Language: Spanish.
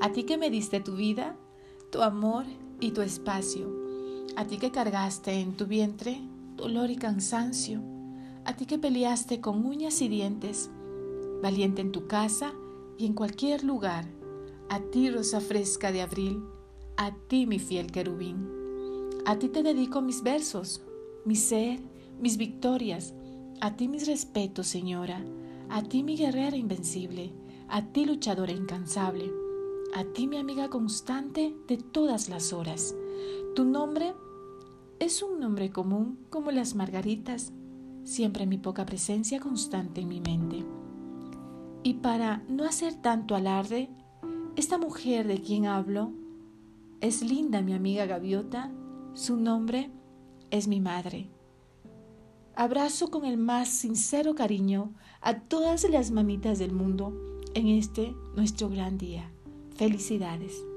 A ti que me diste tu vida, tu amor y tu espacio. A ti que cargaste en tu vientre dolor y cansancio. A ti que peleaste con uñas y dientes, valiente en tu casa y en cualquier lugar. A ti, rosa fresca de abril. A ti, mi fiel querubín. A ti te dedico mis versos, mi ser, mis victorias. A ti mis respetos, Señora. A ti, mi guerrera invencible. A ti, luchadora incansable a ti mi amiga constante de todas las horas. Tu nombre es un nombre común como las margaritas, siempre mi poca presencia constante en mi mente. Y para no hacer tanto alarde, esta mujer de quien hablo es linda mi amiga gaviota, su nombre es mi madre. Abrazo con el más sincero cariño a todas las mamitas del mundo en este nuestro gran día. Felicidades.